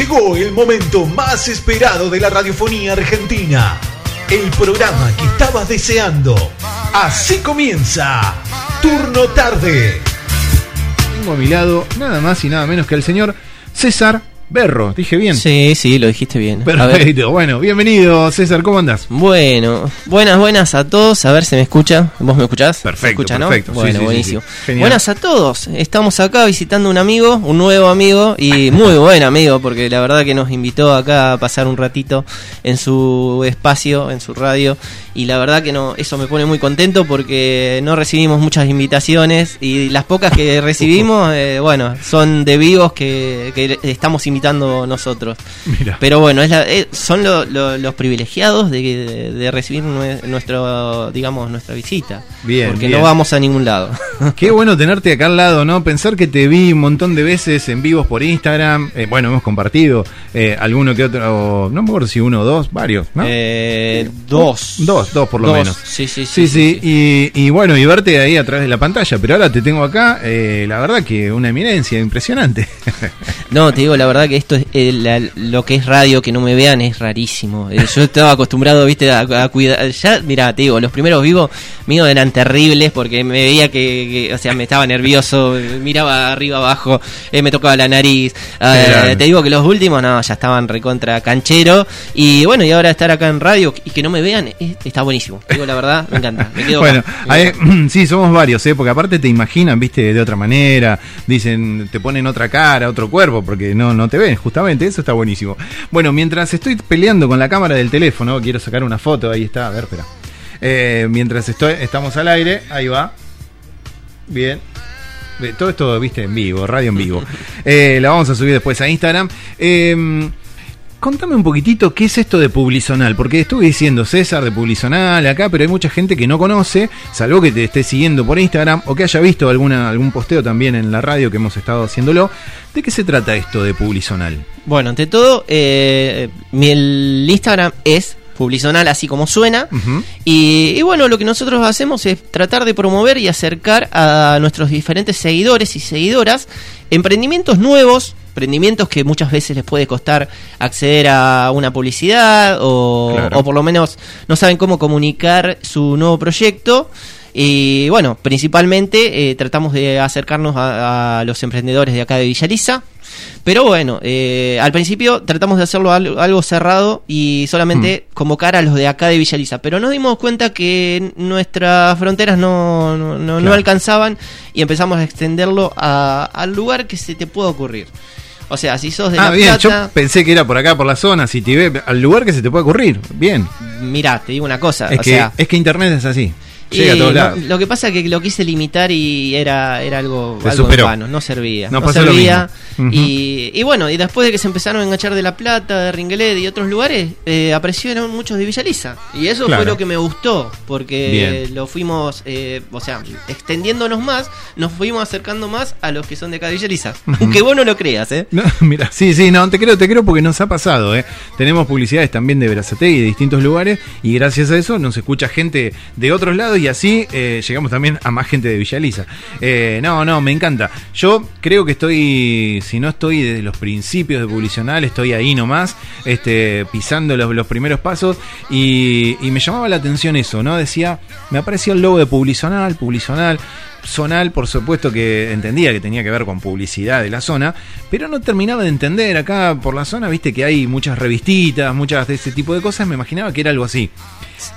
Llegó el momento más esperado de la radiofonía argentina. El programa que estabas deseando. Así comienza. Turno tarde. Tengo a mi lado nada más y nada menos que el señor César Berro. ¿Dije bien? Sí, sí, lo dijiste bien. Perfecto. Bueno, bienvenido César, ¿cómo andás? Bueno, buenas, buenas a todos. A ver, ¿se me escucha? ¿Vos me escuchás? ¿Se Perfecto, escucha, ¿no? perfecto. Sí, Bueno, sí, sí, buenísimo. sí. Buenas a todos. Estamos acá visitando un amigo, un nuevo amigo y muy buen amigo, porque la verdad que nos invitó acá a pasar un ratito en su espacio, en su radio. Y la verdad que no, eso me pone muy contento porque no recibimos muchas invitaciones y las pocas que recibimos, eh, bueno, son de vivos que, que estamos invitando nosotros. Mira. Pero bueno, es la- eh, son lo- lo- los privilegiados de, de- de recibir nue- nuestro, digamos, nuestra visita. Bien, Porque bien. no vamos a ningún lado. Qué bueno tenerte acá al lado, ¿no? Pensar que te vi un montón de veces en vivos por Instagram. Eh, bueno, hemos compartido eh, alguno que otro, no me acuerdo si uno o dos, varios, ¿no? Eh, dos. Dos, dos por lo Dos. menos. Sí, sí, Sí, sí. sí, Y, y bueno, y verte ahí a través de la pantalla, pero ahora te tengo acá, eh, la verdad que una eminencia impresionante. No, te digo, la verdad que esto es eh, la- lo que es radio, que no me vean, es rarísimo. Yo estaba acostumbrado, viste, a, a cuidar. Ya, mira, te digo, los primeros vivos míos eran terribles porque me veía que, que, o sea, me estaba nervioso, miraba arriba, abajo, eh, me tocaba la nariz. Eh, Claro. te digo que los últimos, no, ya estaban recontra canchero. Y bueno, y ahora estar acá en radio y que no me vean, eh, está buenísimo. Te digo, la verdad, me encanta. Me quedo Bueno, ahí- sí, somos varios, ¿eh? porque aparte te imaginan, viste, de otra manera, dicen, te ponen otra cara, otro cuerpo, porque no, no te ven, justamente, eso está buenísimo. Bueno, mientras estoy peleando con la cámara del teléfono, quiero sacar una foto, ahí está, a ver, espera. Eh, mientras estoy, estamos al aire, ahí va. Bien. Todo esto, viste, en vivo, radio en vivo. Eh, la vamos a subir después a Instagram. Eh, Contame un poquitito qué es esto de Publizonal, porque estuve diciendo César de Publizonal acá, pero hay mucha gente que no conoce, salvo que te esté siguiendo por Instagram o que haya visto alguna, algún posteo también en la radio que hemos estado haciéndolo. ¿De qué se trata esto de Publizonal? Bueno, ante todo, eh, mi el Instagram es Publizonal, así como suena. Y, y bueno, lo que nosotros hacemos es tratar de promover y acercar a nuestros diferentes seguidores y seguidoras emprendimientos nuevos, emprendimientos que muchas veces les puede costar acceder a una publicidad o, Claro. o por lo menos no saben cómo comunicar su nuevo proyecto. Y bueno, principalmente eh, tratamos de acercarnos a, a los emprendedores de acá de Villaliza. Pero bueno, eh, al principio tratamos de hacerlo al- algo cerrado y solamente convocar a los de acá de Villaliza. Pero nos dimos cuenta que nuestras fronteras no, no, no- alcanzaban y empezamos a extenderlo a- al lugar que se te pueda ocurrir. O sea, si sos de Ah, La bien, Plata, yo pensé que era por acá, por la zona, si te ve, al lugar que se te puede ocurrir. Bien. mirá, te digo una cosa. Es, o que, sea, es que Internet es así. Llega a y todos no- lados. lo que pasa es que lo quise limitar y era, era algo, Te algo vano, no servía. Nos no pasó lo servía. mismo. Y, y bueno, y después de que se empezaron a enganchar de La Plata, de Ringuelet y otros lugares, eh, aparecieron muchos de Villaliza. Y eso Claro. fue lo que me gustó, porque Bien. lo fuimos, eh, o sea, extendiéndonos más, nos fuimos acercando más a los que son de acá de Villaliza. Aunque vos no lo creas, ¿eh? No, mira, sí, sí, no, te creo, te creo porque nos ha pasado, ¿eh? Tenemos publicidades también de Verazategui y de distintos lugares y gracias a eso nos escucha gente de otros lados y así eh, llegamos también a más gente de Villaliza. Eh, no, no, me encanta. Yo creo que estoy, si no estoy desde los principios de Publicional, estoy ahí nomás, este, pisando los, los primeros pasos y, me llamaba la atención eso, ¿no? Decía, me apareció el logo de Publicional, Publicional. Zonal, por supuesto que entendía que tenía que ver con publicidad de la zona, pero no terminaba de entender acá por la zona, viste que hay muchas revistitas, muchas de ese tipo de cosas, me imaginaba que era algo así.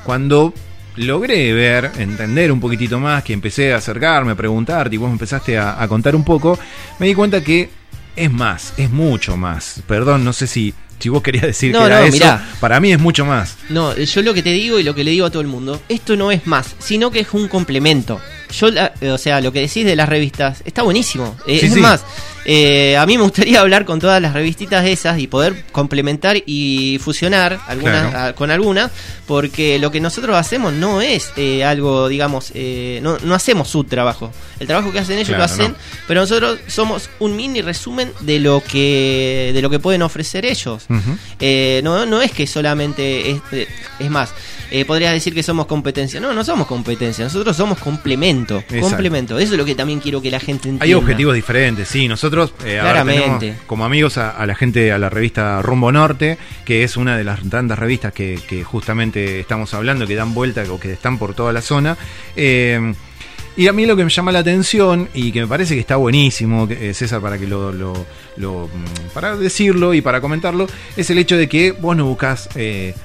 Cuando logré ver, entender un poquitito más, que empecé a acercarme, a preguntarte y vos me empezaste a, a contar un poco, me di cuenta que es más, es mucho más. Perdón, no sé si, si vos querías decir No, que era no, eso, mirá. para mí es mucho más. No, yo lo que te digo y lo que le digo a todo el mundo, esto no es más, sino que es un complemento. Yo, la- o sea, lo que decís de las revistas está buenísimo. Eh, Sí, es sí. más, eh, a mí me gustaría hablar con todas las revistitas esas y poder complementar y fusionar algunas Claro. a- con algunas, porque lo que nosotros hacemos no es eh, algo, digamos, eh, no, no hacemos su trabajo. El trabajo que hacen ellos Claro, lo hacen, no. pero nosotros somos un mini resumen de lo que de lo que pueden ofrecer ellos. No, no es que solamente es, es más, podrías decir que somos competencia. No, no somos competencia, nosotros somos complemento. Exacto. Complemento. Eso es lo que también quiero que la gente entienda. Hay objetivos diferentes, sí. Nosotros nosotros eh, Claramente. como amigos a, a la gente, a la revista Rumbo Norte, que es una de las tantas revistas que, que justamente estamos hablando, que dan vuelta o que están por toda la zona. Eh, y a mí lo que me llama la atención y que me parece que está buenísimo, eh, César, para que lo, lo- lo, mm, para decirlo y para comentarlo, es el hecho de que vos no buscas eh,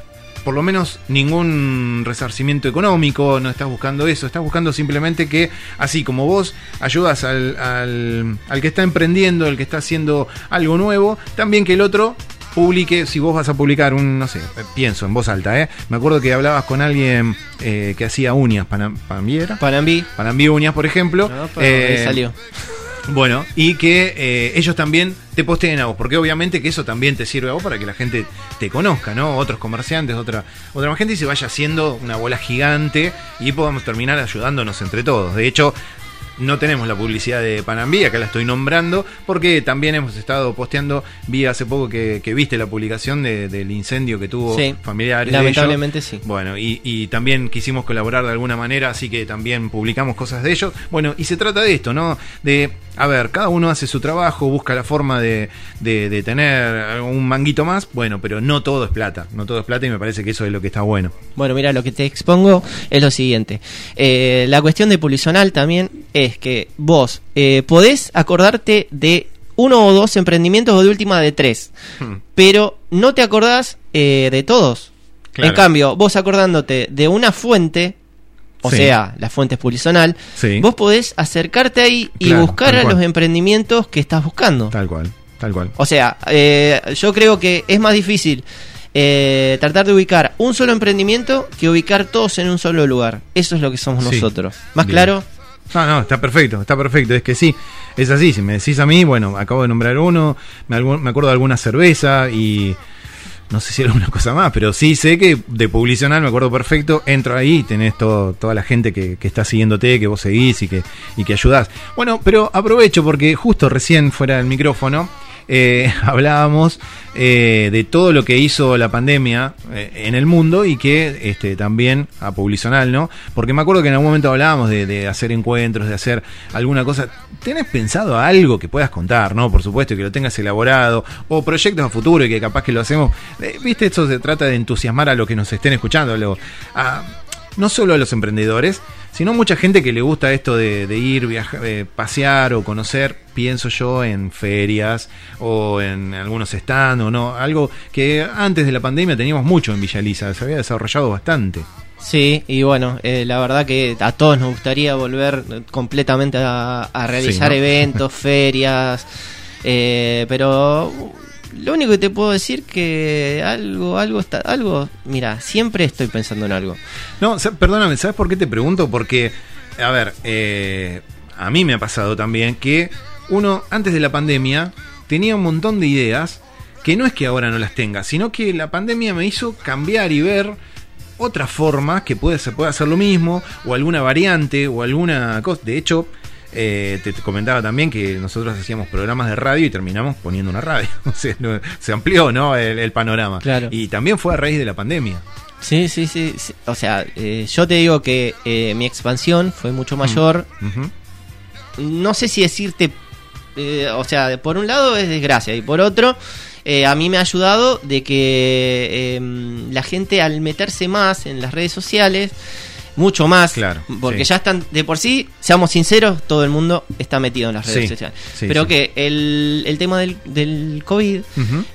por lo menos ningún resarcimiento económico, no estás buscando eso, estás buscando simplemente que, así como vos ayudas al, al, al que está emprendiendo, el que está haciendo algo nuevo, también que el otro publique, si vos vas a publicar un, no sé, eh, pienso en voz alta, ¿eh? Me acuerdo que hablabas con alguien eh, que hacía uñas, Panam- Panambiera. Panambí. Panambí Uñas, por ejemplo. No, pero Eh, salió. Bueno, y que eh, ellos también te posteen a vos, porque obviamente que eso también te sirve a vos para que la gente te conozca, ¿no? Otros comerciantes, otra, otra gente y se vaya haciendo una bola gigante y podamos terminar ayudándonos entre todos. De hecho, no tenemos la publicidad de Panambí, acá la estoy nombrando, porque también hemos estado posteando, vi hace poco que, que viste la publicación de- del incendio que tuvo Sí, familiares. de ellos. lamentablemente sí. Bueno, y, y también quisimos colaborar de alguna manera, así que también publicamos cosas de ellos. Bueno, y se trata de esto, ¿no? De, a ver, cada uno hace su trabajo, busca la forma de, de, de tener un manguito más, bueno, pero no todo es plata, no todo es plata y me parece que eso es lo que está bueno. Bueno, mira, lo que te expongo es lo siguiente. Eh, la cuestión de Pulisonal también es que vos eh, podés acordarte de uno o dos emprendimientos o de última de tres, Hmm. pero no te acordás eh, de todos. Claro. En cambio, vos acordándote de una fuente, o Sí. sea, la fuente es Pulisonal, Sí. vos podés acercarte ahí y Claro, buscar a los emprendimientos que estás buscando. Tal cual, tal cual. O sea, eh, yo creo que es más difícil eh, tratar de ubicar un solo emprendimiento que ubicar todos en un solo lugar. Eso es lo que somos Sí. nosotros. ¿Más Bien. claro? No, no, está perfecto, está perfecto. Es que sí, es así. Si me decís a mí, bueno, acabo de nombrar uno, me, me acuerdo de alguna cerveza y no sé si era alguna cosa más, pero sí sé que de publicional me acuerdo perfecto. Entro ahí tenés todo, toda la gente que, que está siguiéndote, que vos seguís y que, y que ayudás. Bueno, pero aprovecho porque justo recién fuera del micrófono. Eh, hablábamos eh, de todo lo que hizo la pandemia eh, en el mundo y que este, también a Publicional, ¿no? Porque me acuerdo que en algún momento hablábamos de, hacer encuentros, de hacer alguna cosa. ¿Tenés pensado algo que puedas contar, no? Por supuesto, que lo tengas elaborado, o proyectos a futuro y que capaz que lo hacemos. Viste, esto se trata de entusiasmar a los que nos estén escuchando, a a- no solo a los emprendedores, sino mucha gente que le gusta esto de, de ir, viajar, eh, pasear o conocer, pienso yo, en ferias o en algunos stands o no, algo que antes de la pandemia teníamos mucho en Villa Elisa, se había desarrollado bastante. Sí, y bueno, eh, la verdad que a todos nos gustaría volver completamente a, a realizar Sí, ¿no? eventos, ferias, eh, pero lo único que te puedo decir que algo, algo está, algo, mira, siempre estoy pensando en algo. No, perdóname, ¿sabes por qué te pregunto? Porque, a ver, eh, a mí me ha pasado también que uno, antes de la pandemia, tenía un montón de ideas que no es que ahora no las tenga, sino que la pandemia me hizo cambiar y ver otras formas que puede, se puede hacer lo mismo, o alguna variante, o alguna cosa. De hecho, eh, te, te comentaba también que nosotros hacíamos programas de radio y terminamos poniendo una radio. O sea, no- se amplió ¿no? el, el panorama. Claro. Y también fue a raíz de la pandemia. Sí, sí, sí, sí. o sea, eh, yo te digo que eh, mi expansión fue mucho mayor, Ujú. no sé si decirte, eh, o sea, por un lado es desgracia y por otro, eh, a mí me ha ayudado de que eh, la gente al meterse más en las redes sociales, mucho más, Claro, porque sí. ya están, de por sí, seamos sinceros, todo el mundo está metido en las redes Sí, sociales. sí, Pero que el, el tema del, del COVID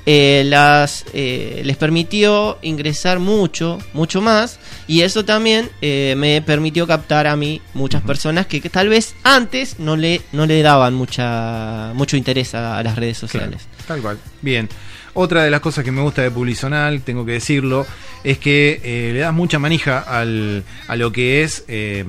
eh, las eh, les permitió ingresar mucho, mucho más, y eso también eh, me permitió captar a mí muchas personas que, que tal vez antes no le no le daban mucha mucho interés a, a las redes sociales. Claro, tal cual. Bien. Otra de las cosas que me gusta de Publizonal, tengo que decirlo, es que eh, le das mucha manija al, a lo que es eh,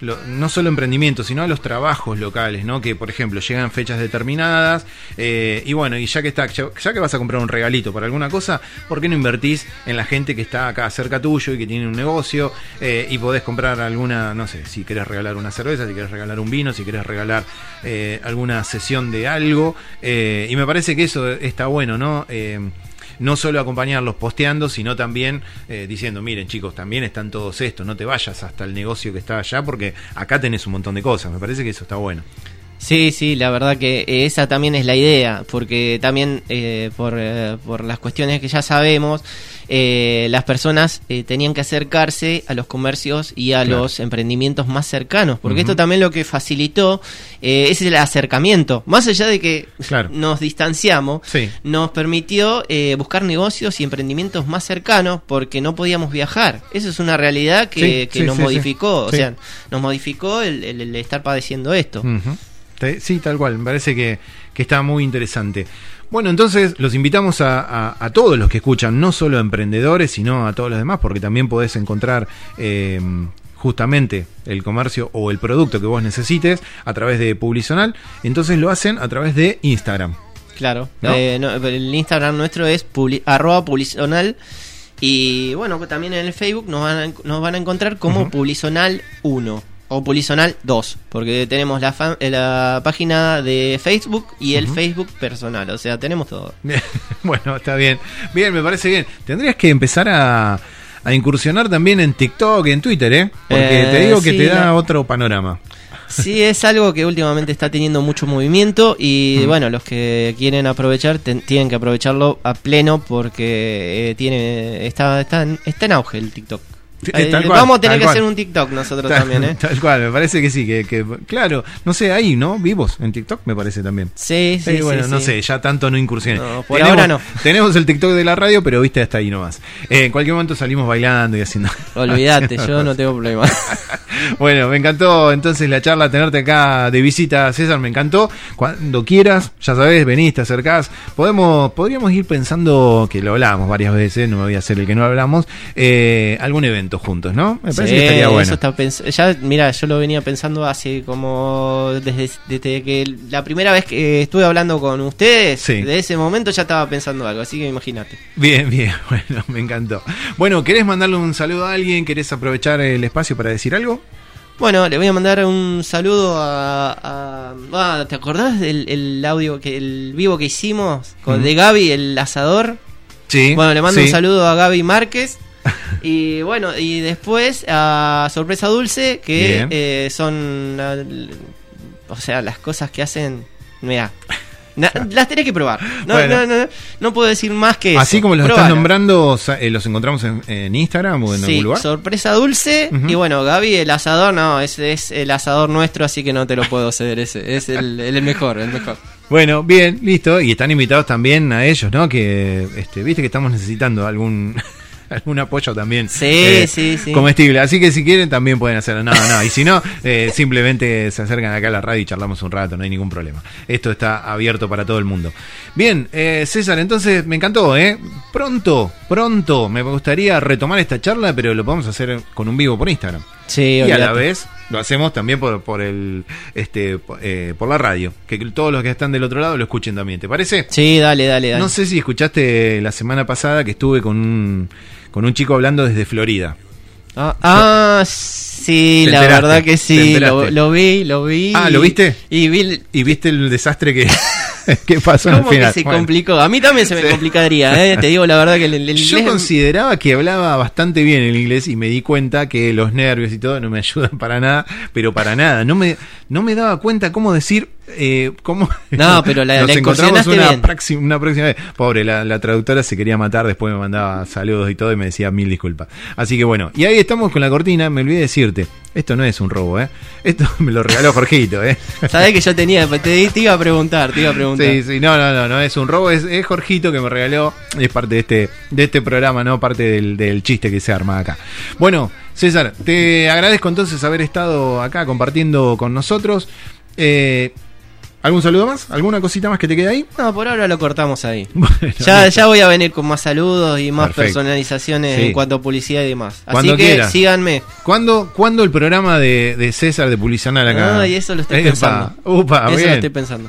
lo- no solo emprendimiento, sino a los trabajos locales, ¿no? Que, por ejemplo, llegan fechas determinadas eh, y bueno, y ya que está, ya, que vas a comprar un regalito para alguna cosa, ¿por qué no invertís en la gente que está acá cerca tuyo y que tiene un negocio eh, y podés comprar alguna, no sé, si querés regalar una cerveza, si querés regalar un vino, si querés regalar eh, alguna sesión de algo eh, y me parece que eso está bueno, ¿no? No solo acompañarlos posteando, sino también eh, diciendo, miren chicos, también están todos estos, no te vayas hasta el negocio que está allá porque acá tenés un montón de cosas, me parece que eso está bueno. Sí, sí, la verdad que esa también es la idea, porque también eh, por, eh, por las cuestiones que ya sabemos, eh, las personas eh, tenían que acercarse a los comercios y a Claro. los emprendimientos más cercanos, porque esto también lo que facilitó eh, es el acercamiento, más allá de que Claro. nos distanciamos, Sí. nos permitió eh, buscar negocios y emprendimientos más cercanos porque no podíamos viajar. Eso es una realidad que, Sí, que sí, nos modificó, o sea, nos modificó el, el- el estar padeciendo esto. Te- Sí, tal cual, me parece que, que está muy interesante. Bueno, entonces los invitamos a, a- a todos los que escuchan, no solo a emprendedores, sino a todos los demás, porque también podés encontrar eh, justamente el comercio o el producto que vos necesites a través de Publizonal. Entonces lo hacen a través de Instagram. Claro. ¿No? Eh, no, el Instagram nuestro es publi- arroba publizonal. Y bueno, también en el Facebook nos van a, nos van a encontrar como Ujú. Publizonal 1 o Publizonal 2. Porque tenemos la, fa- eh, la página de Facebook y el. Facebook personal. O sea, tenemos todo. bueno, está bien. Bien, me parece bien. Tendrías que empezar a, a incursionar también en TikTok, en Twitter, ¿eh? Porque Eh, te digo que sí, te da la- otro panorama. Sí, es algo que últimamente está teniendo mucho movimiento y Mm. bueno, los que quieren aprovechar ten- tienen que aprovecharlo a pleno porque eh, tiene está, está, en, está en auge el TikTok. Eh, cual, vamos a tener que cual. hacer un TikTok nosotros Tal, también, ¿eh? tal cual, me parece que sí, que, que- claro, no sé, ahí, ¿no? Vivos en TikTok, me parece también. Sí, sí, Sí, bueno, sí, no sí. sé, ya tanto no incursiones. No, por ahora no. Tenemos el TikTok de la radio, pero viste hasta ahí nomás. Eh, en cualquier momento salimos bailando y haciendo. Olvídate, yo no tengo problema. Bueno, me encantó entonces la charla, tenerte acá de visita, César, me encantó. Cuando quieras, ya sabes, venís, te acercás. Podemos, podríamos ir pensando, que lo hablamos varias veces, no me voy a hacer el que no hablamos, eh, algún evento juntos, ¿no? Me parece Sí, que estaría bueno. eso está ya, mira, yo lo venía pensando hace como desde, desde que la primera vez que estuve hablando con ustedes, Sí. de ese momento ya estaba pensando algo, así que imagínate. Bien, bien, bueno, me encantó. Bueno, ¿querés mandarle un saludo a alguien? ¿Querés aprovechar el espacio para decir algo? Bueno, le voy a mandar un saludo a. a- ah, ¿Te acordás del el audio, que el vivo que hicimos con, de Gaby, el asador? Sí. Bueno, le mando sí. un saludo a Gaby Márquez. Y bueno, y después a Sorpresa Dulce, que eh, son. o sea, las cosas que hacen. Mira. las tenés que probar. No, Bueno. no, no, no puedo decir más que eso. Así como los estás nombrando, eh, los encontramos en, en Instagram o en Sí, algún lugar. sorpresa dulce. Y bueno, Gaby, el asador, no, ese es el asador nuestro, así que no te lo puedo ceder. Ese es el, el mejor, el mejor. Bueno, bien, listo. Y están invitados también a ellos, ¿no? Que, este, viste que estamos necesitando algún algún apoyo también. Sí, sí, sí. Comestible. Así que si quieren también pueden hacerlo. No, no. Y si no, eh, simplemente se acercan acá a la radio y charlamos un rato, no hay ningún problema. Esto está abierto para todo el mundo. Bien, eh, César, entonces me encantó, ¿eh? Pronto, pronto me gustaría retomar esta charla, pero lo podemos hacer con un vivo por Instagram. Sí, Y a la vez lo hacemos también por, por el este eh, por la radio, que todos los que están del otro lado lo escuchen también, ¿te parece? Sí, dale, dale, dale. No sé si escuchaste la semana pasada que estuve con un con un chico hablando desde Florida. Ah, ah, sí, la verdad que sí, lo, lo vi, lo vi. Ah, ¿lo viste? Y vi el- ¿Y viste el desastre que, que pasó al cómo que final? se Bueno, complicó. A mí también se me Sí. complicaría, ¿eh? te digo la verdad que el, el yo inglés... consideraba que hablaba bastante bien el inglés y me di cuenta que los nervios y todo no me ayudan para nada, pero para nada. No me, no me daba cuenta cómo decir, eh, cómo... No, pero la- Nos la encontramos una, próxima- una próxima vez. Pobre, la, la traductora se quería matar, después me mandaba saludos y todo y me decía mil disculpas. Así que bueno, y ahí estamos con la cortina, me olvidé de decirte, esto no es un robo, ¿eh? Esto me lo regaló Jorgito, ¿eh? Sabés que yo tenía, te, te iba a preguntar, te iba a preguntar. Sí, sí, no, no, no, no es un robo, es, es Jorgito que me regaló, es parte de este, de este programa, ¿no? Parte del, del chiste que se arma acá. Bueno, César, te agradezco entonces haber estado acá compartiendo con nosotros. Eh, ¿Algún saludo más? ¿Alguna cosita más que te quede ahí? No, por ahora lo cortamos ahí. Bueno, Ya, ya voy a venir con más saludos y más Perfecto. personalizaciones Sí. en cuanto a publicidad y demás. Así Cuando que síganme. ¿Cuándo, ¿Cuándo el programa de, de César de Publicanal acá? Ay, eso lo estoy Epa, pensando. upa, Eso bien. lo estoy pensando.